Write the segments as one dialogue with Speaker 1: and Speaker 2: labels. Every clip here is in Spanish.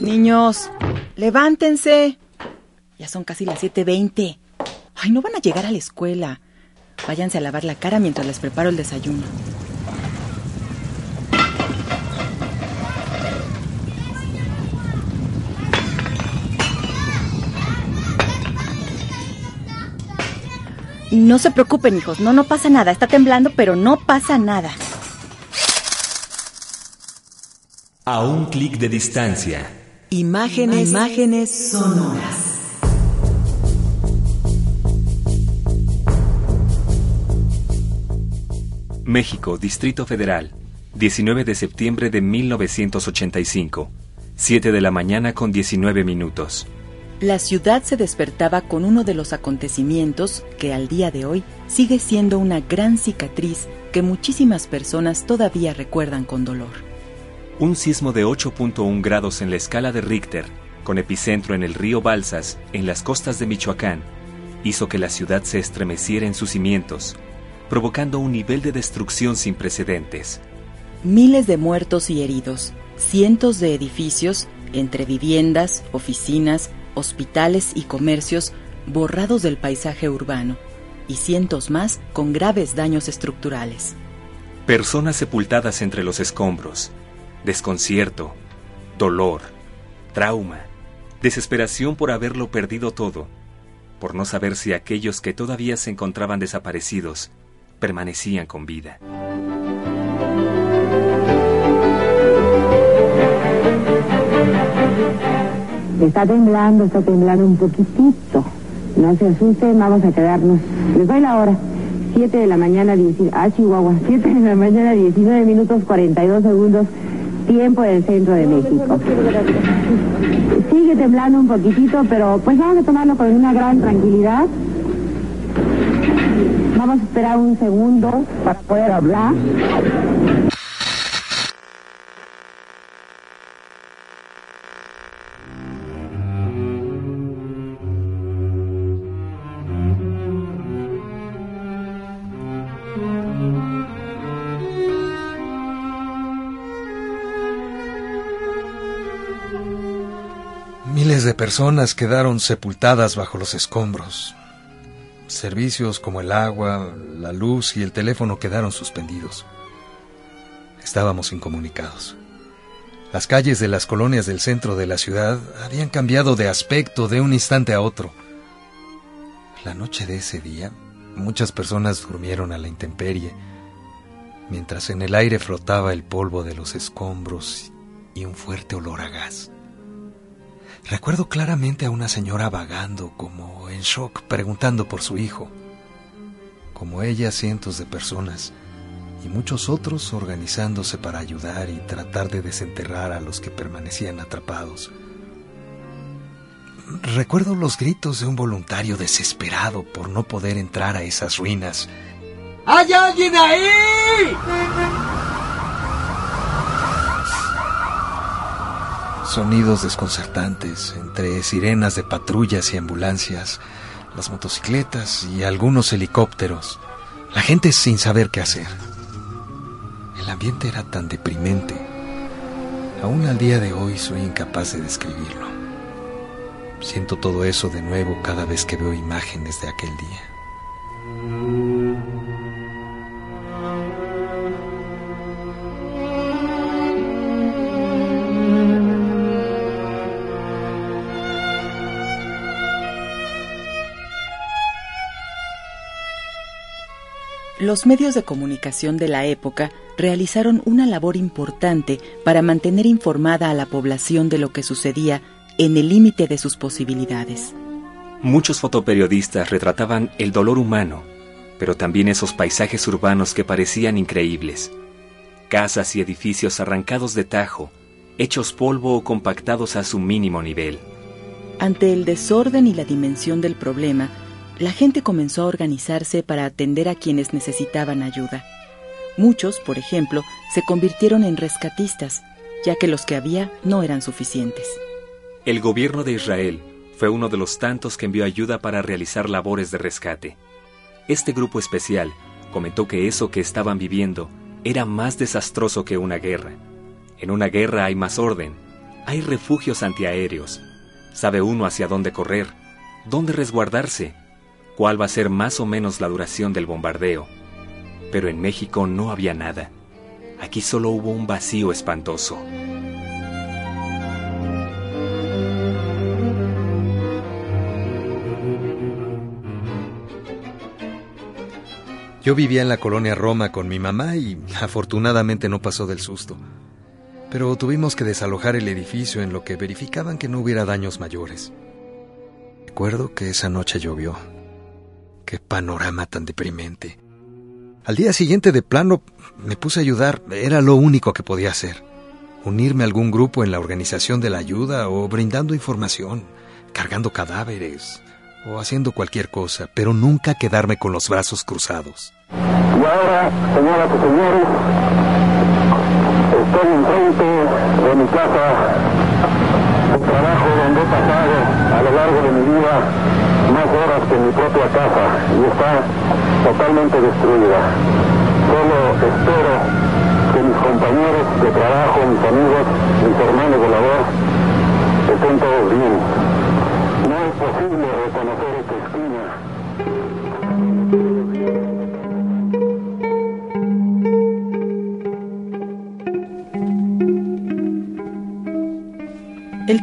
Speaker 1: Niños, levántense. Ya son casi las 7.20. Ay, no van a llegar a la escuela. Váyanse a lavar la cara mientras les preparo el desayuno. No se preocupen, hijos. No, no pasa nada. Está temblando, pero no pasa nada.
Speaker 2: A un clic de distancia.
Speaker 1: Imágenes, imágenes sonoras.
Speaker 2: México, Distrito Federal, 19 de septiembre de 1985, 7 de la mañana con 19 minutos.
Speaker 1: La ciudad se despertaba con uno de los acontecimientos que al día de hoy sigue siendo una gran cicatriz que muchísimas personas todavía recuerdan con dolor.
Speaker 2: Un sismo de 8.1 grados en la escala de Richter, con epicentro en el río Balsas, en las costas de Michoacán, hizo que la ciudad se estremeciera en sus cimientos, provocando un nivel de destrucción sin precedentes.
Speaker 1: Miles de muertos y heridos, cientos de edificios, entre viviendas, oficinas, hospitales y comercios borrados del paisaje urbano, y cientos más con graves daños estructurales.
Speaker 2: Personas sepultadas entre los escombros, desconcierto, dolor, trauma, desesperación por haberlo perdido todo, por no saber si aquellos que todavía se encontraban desaparecidos permanecían con vida.
Speaker 3: Está temblando, está temblando un poquitito. No se asusten, vamos a quedarnos. Les doy la hora. 7 de la mañana, 19, ah, Chihuahua, 7 de la mañana, 19 minutos 42 segundos, tiempo del centro de México. Sigue temblando un poquitito, pero pues vamos a tomarlo con una gran tranquilidad. Vamos a esperar un segundo para poder hablar.
Speaker 4: De personas quedaron sepultadas bajo los escombros. Servicios como el agua, la luz y el teléfono quedaron suspendidos. Estábamos incomunicados. Las calles de las colonias del centro de la ciudad habían cambiado de aspecto de un instante a otro. La noche de ese día, muchas personas durmieron a la intemperie, mientras en el aire flotaba el polvo de los escombros y un fuerte olor a gas. Recuerdo claramente a una señora vagando, como en shock, preguntando por su hijo. Como ella, cientos de personas y muchos otros organizándose para ayudar y tratar de desenterrar a los que permanecían atrapados. Recuerdo los gritos de un voluntario desesperado por no poder entrar a esas ruinas.
Speaker 5: ¡Hay alguien ahí!
Speaker 4: Sonidos desconcertantes entre sirenas de patrullas y ambulancias, las motocicletas y algunos helicópteros. La gente sin saber qué hacer. El ambiente era tan deprimente. Aún al día de hoy soy incapaz de describirlo. Siento todo eso de nuevo cada vez que veo imágenes de aquel día.
Speaker 1: Los medios de comunicación de la época realizaron una labor importante para mantener informada a la población de lo que sucedía en el límite de sus posibilidades.
Speaker 2: Muchos fotoperiodistas retrataban el dolor humano, pero también esos paisajes urbanos que parecían increíbles. Casas y edificios arrancados de tajo, hechos polvo o compactados a su mínimo nivel.
Speaker 1: Ante el desorden y la dimensión del problema, la gente comenzó a organizarse para atender a quienes necesitaban ayuda. Muchos, por ejemplo, se convirtieron en rescatistas, ya que los que había no eran suficientes.
Speaker 2: El gobierno de Israel fue uno de los tantos que envió ayuda para realizar labores de rescate. Este grupo especial comentó que eso que estaban viviendo era más desastroso que una guerra. En una guerra hay más orden, hay refugios antiaéreos, sabe uno hacia dónde correr, dónde resguardarse, cuál va a ser más o menos la duración del bombardeo. Pero en México no había nada. Aquí solo hubo un vacío espantoso.
Speaker 4: Yo vivía en la colonia Roma con mi mamá y afortunadamente no pasó del susto. Pero tuvimos que desalojar el edificio en lo que verificaban que no hubiera daños mayores. Recuerdo que esa noche llovió. Qué panorama tan deprimente. Al día siguiente de plano me puse a ayudar, era lo único que podía hacer. Unirme a algún grupo en la organización de la ayuda o brindando información, cargando cadáveres, o haciendo cualquier cosa, pero nunca quedarme con los brazos cruzados.
Speaker 6: Y ahora, señoras y señores, estoy enfrente de mi casa, un trabajo donde he pasado a lo largo de mi vida más horas que mi propia casa y está totalmente destruida. Solo espero que mis compañeros de trabajo, mis amigos, mis hermanos de labor, estén todos bien. No es posible reconocer esta esquina.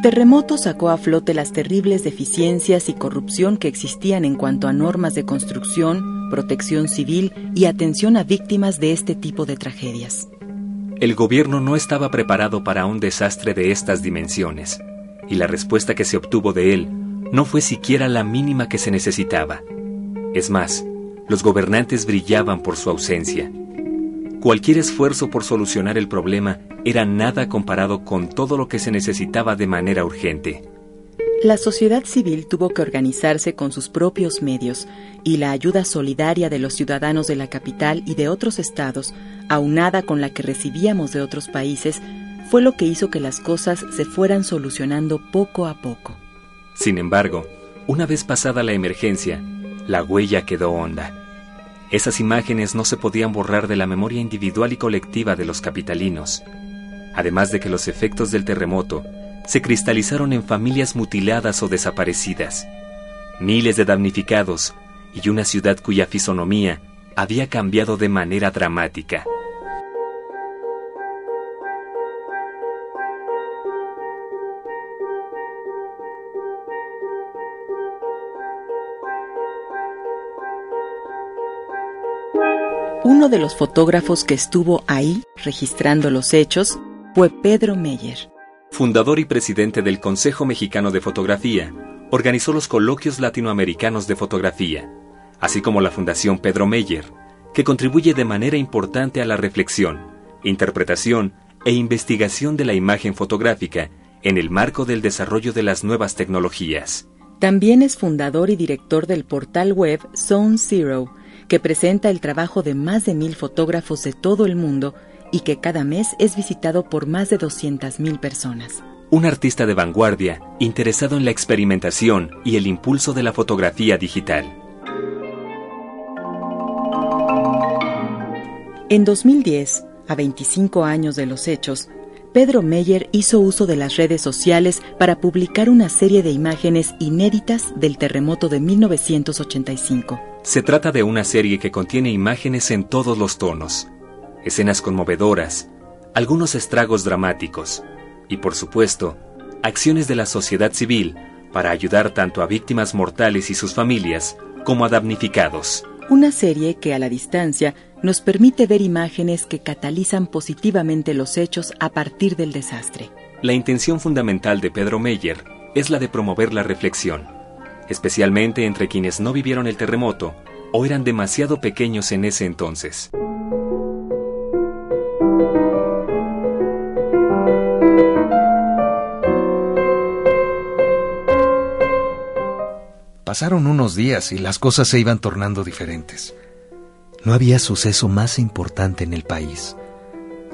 Speaker 1: Terremoto sacó a flote las terribles deficiencias y corrupción que existían en cuanto a normas de construcción, protección civil y atención a víctimas de este tipo de tragedias.
Speaker 2: El gobierno no estaba preparado para un desastre de estas dimensiones, y la respuesta que se obtuvo de él no fue siquiera la mínima que se necesitaba. Es más, los gobernantes brillaban por su ausencia. Cualquier esfuerzo por solucionar el problema era nada comparado con todo lo que se necesitaba de manera urgente.
Speaker 1: La sociedad civil tuvo que organizarse con sus propios medios y la ayuda solidaria de los ciudadanos de la capital y de otros estados, aunada con la que recibíamos de otros países, fue lo que hizo que las cosas se fueran solucionando poco a poco.
Speaker 2: Sin embargo, una vez pasada la emergencia, la huella quedó honda. Esas imágenes no se podían borrar de la memoria individual y colectiva de los capitalinos. Además de que los efectos del terremoto se cristalizaron en familias mutiladas o desaparecidas, miles de damnificados y una ciudad cuya fisonomía había cambiado de manera dramática.
Speaker 1: Uno de los fotógrafos que estuvo ahí registrando los hechos fue Pedro Meyer.
Speaker 2: Fundador y presidente del Consejo Mexicano de Fotografía, organizó los coloquios latinoamericanos de fotografía, así como la Fundación Pedro Meyer, que contribuye de manera importante a la reflexión, interpretación e investigación de la imagen fotográfica en el marco del desarrollo de las nuevas tecnologías.
Speaker 1: También es fundador y director del portal web Zone Zero, que presenta el trabajo de más de mil fotógrafos de todo el mundo y que cada mes es visitado por más de 200.000 personas.
Speaker 2: Un artista de vanguardia interesado en la experimentación y el impulso de la fotografía digital.
Speaker 1: En 2010, a 25 años de los hechos, Pedro Meyer hizo uso de las redes sociales para publicar una serie de imágenes inéditas del terremoto de 1985.
Speaker 2: Se trata de una serie que contiene imágenes en todos los tonos, escenas conmovedoras, algunos estragos dramáticos y, por supuesto, acciones de la sociedad civil para ayudar tanto a víctimas mortales y sus familias como a damnificados.
Speaker 1: Una serie que a la distancia nos permite ver imágenes que catalizan positivamente los hechos a partir del desastre.
Speaker 2: La intención fundamental de Pedro Meyer es la de promover la reflexión, especialmente entre quienes no vivieron el terremoto o eran demasiado pequeños en ese entonces.
Speaker 4: Pasaron unos días y las cosas se iban tornando diferentes. No había suceso más importante en el país.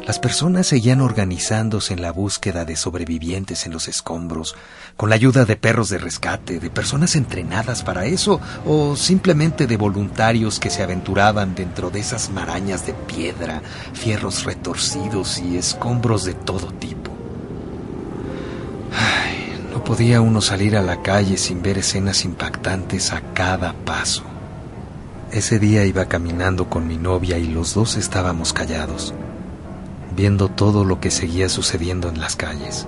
Speaker 4: Las personas seguían organizándose en la búsqueda de sobrevivientes en los escombros, con la ayuda de perros de rescate, de personas entrenadas para eso, o simplemente de voluntarios que se aventuraban dentro de esas marañas de piedra, fierros retorcidos y escombros de todo tipo. No podía uno salir a la calle sin ver escenas impactantes a cada paso. Ese día iba caminando con mi novia y los dos estábamos callados viendo todo lo que seguía sucediendo en las calles.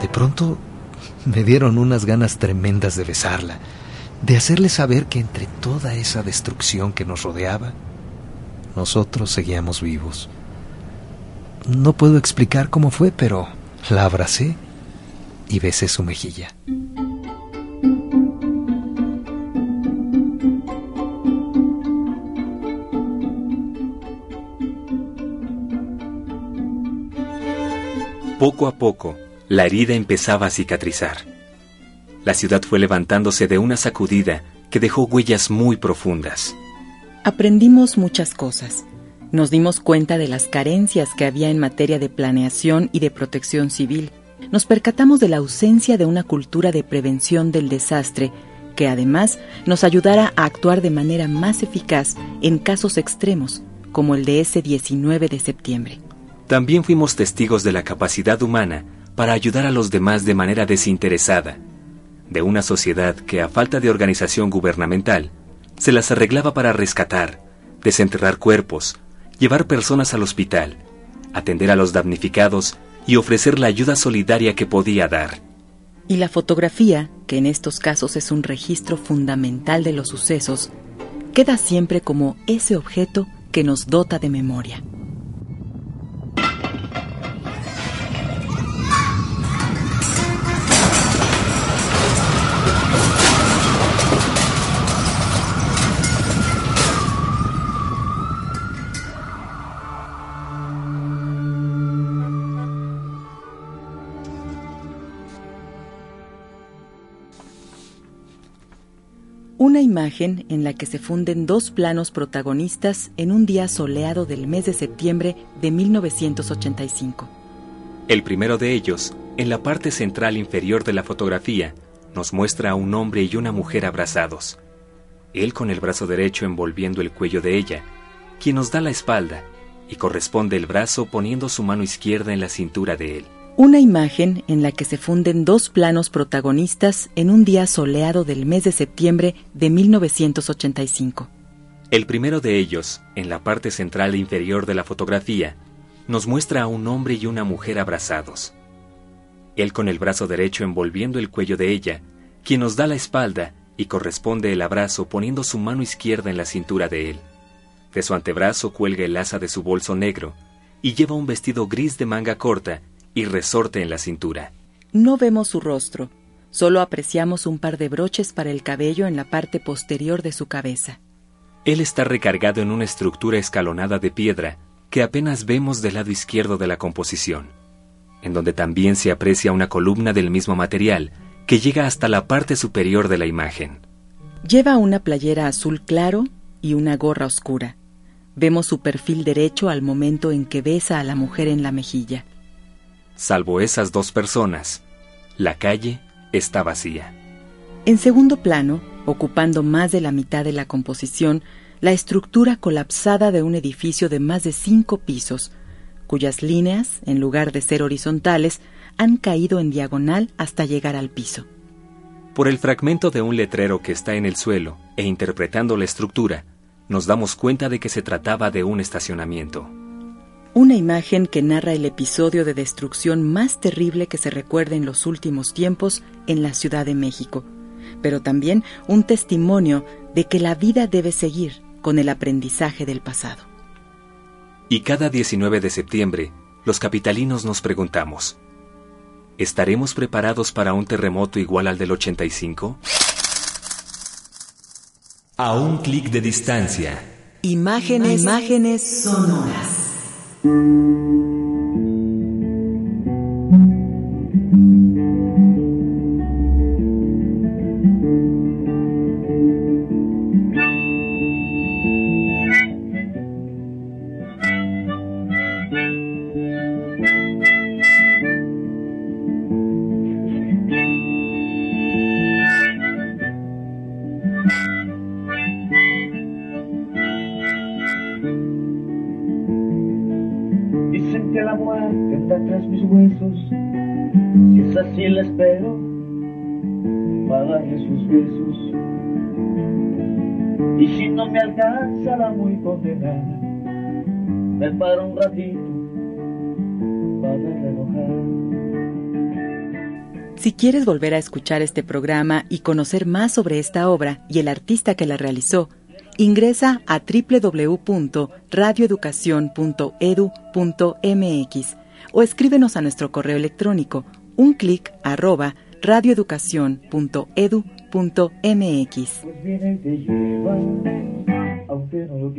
Speaker 4: De pronto me dieron unas ganas tremendas de besarla, de hacerle saber que entre toda esa destrucción que nos rodeaba, nosotros seguíamos vivos. No puedo explicar cómo fue, pero la abracé y besé su mejilla.
Speaker 2: Poco a poco, la herida empezaba a cicatrizar. La ciudad fue levantándose de una sacudida que dejó huellas muy profundas.
Speaker 1: Aprendimos muchas cosas. Nos dimos cuenta de las carencias que había en materia de planeación y de protección civil. Nos percatamos de la ausencia de una cultura de prevención del desastre que además nos ayudara a actuar de manera más eficaz en casos extremos, como el de ese 19 de septiembre.
Speaker 2: También fuimos testigos de la capacidad humana para ayudar a los demás de manera desinteresada, de una sociedad que a falta de organización gubernamental se las arreglaba para rescatar, desenterrar cuerpos, llevar personas al hospital, atender a los damnificados y ofrecer la ayuda solidaria que podía dar.
Speaker 1: Y la fotografía, que en estos casos es un registro fundamental de los sucesos, queda siempre como ese objeto que nos dota de memoria. En la que se funden dos planos protagonistas en un día soleado del mes de septiembre de 1985.
Speaker 2: El primero de ellos, en la parte central inferior de la fotografía, nos muestra a un hombre y una mujer abrazados. Él con el brazo derecho envolviendo el cuello de ella, quien nos da la espalda, y corresponde el brazo poniendo su mano izquierda en la cintura de él.
Speaker 1: Una imagen en la que se funden dos planos protagonistas en un día soleado del mes de septiembre de 1985.
Speaker 2: El primero de ellos, en la parte central inferior de la fotografía, nos muestra a un hombre y una mujer abrazados. Él con el brazo derecho envolviendo el cuello de ella, quien nos da la espalda y corresponde el abrazo poniendo su mano izquierda en la cintura de él. De su antebrazo cuelga el asa de su bolso negro y lleva un vestido gris de manga corta y resorte en la cintura.
Speaker 1: No vemos su rostro, solo apreciamos un par de broches para el cabello en la parte posterior de su cabeza.
Speaker 2: Él está recargado en una estructura escalonada de piedra que apenas vemos del lado izquierdo de la composición, en donde también se aprecia una columna del mismo material que llega hasta la parte superior de la imagen.
Speaker 1: Lleva una playera azul claro y una gorra oscura. Vemos su perfil derecho al momento en que besa a la mujer en la mejilla.
Speaker 2: Salvo esas dos personas, la calle está vacía.
Speaker 1: En segundo plano, ocupando más de la mitad de la composición, la estructura colapsada de un edificio de más de cinco pisos, cuyas líneas, en lugar de ser horizontales, han caído en diagonal hasta llegar al piso.
Speaker 2: Por el fragmento de un letrero que está en el suelo e interpretando la estructura, nos damos cuenta de que se trataba de un estacionamiento.
Speaker 1: Una imagen que narra el episodio de destrucción más terrible que se recuerda en los últimos tiempos en la Ciudad de México, pero también un testimonio de que la vida debe seguir con el aprendizaje del pasado.
Speaker 2: Y cada 19 de septiembre, los capitalinos nos preguntamos, ¿estaremos preparados para un terremoto igual al del 85? A un clic de distancia.
Speaker 1: Imágenes, imágenes sonoras.
Speaker 7: Dicen anda tras mis huesos, si es así la espero, para darle sus besos. Y si no me alcanza la muy condenada, me paro un ratito para verla enojar.
Speaker 1: Si quieres volver a escuchar este programa y conocer más sobre esta obra y el artista que la realizó, ingresa a www.radioeducacion.edu.mx o escríbenos a nuestro correo electrónico un clic arroba radioeducacion.edu.mx.
Speaker 7: Pues te aunque no lo.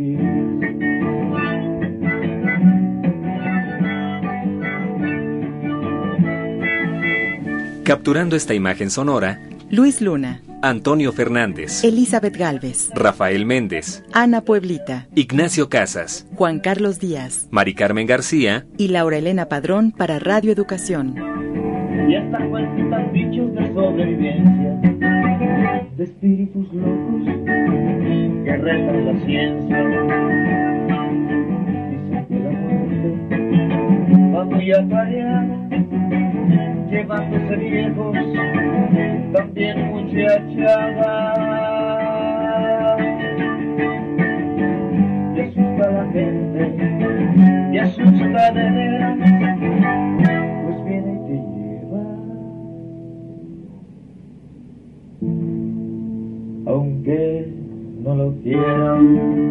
Speaker 2: Capturando esta imagen sonora,
Speaker 1: Luis Luna,
Speaker 2: Antonio Fernández,
Speaker 1: Elizabeth Galvez,
Speaker 2: Rafael Méndez,
Speaker 1: Ana Pueblita,
Speaker 2: Ignacio Casas,
Speaker 1: Juan Carlos Díaz.
Speaker 2: Mari Carmen García,
Speaker 1: y Laura Elena Padrón para Radio Educación.
Speaker 7: Y hasta cuentan dichos de sobrevivencia, de espíritus locos que retan la ciencia. Dicen que la muerte va muy atareada, llevándose viejos, también muchachada. Y asusta la gente, y asusta de pues viene y te lleva. Aunque no lo quieran.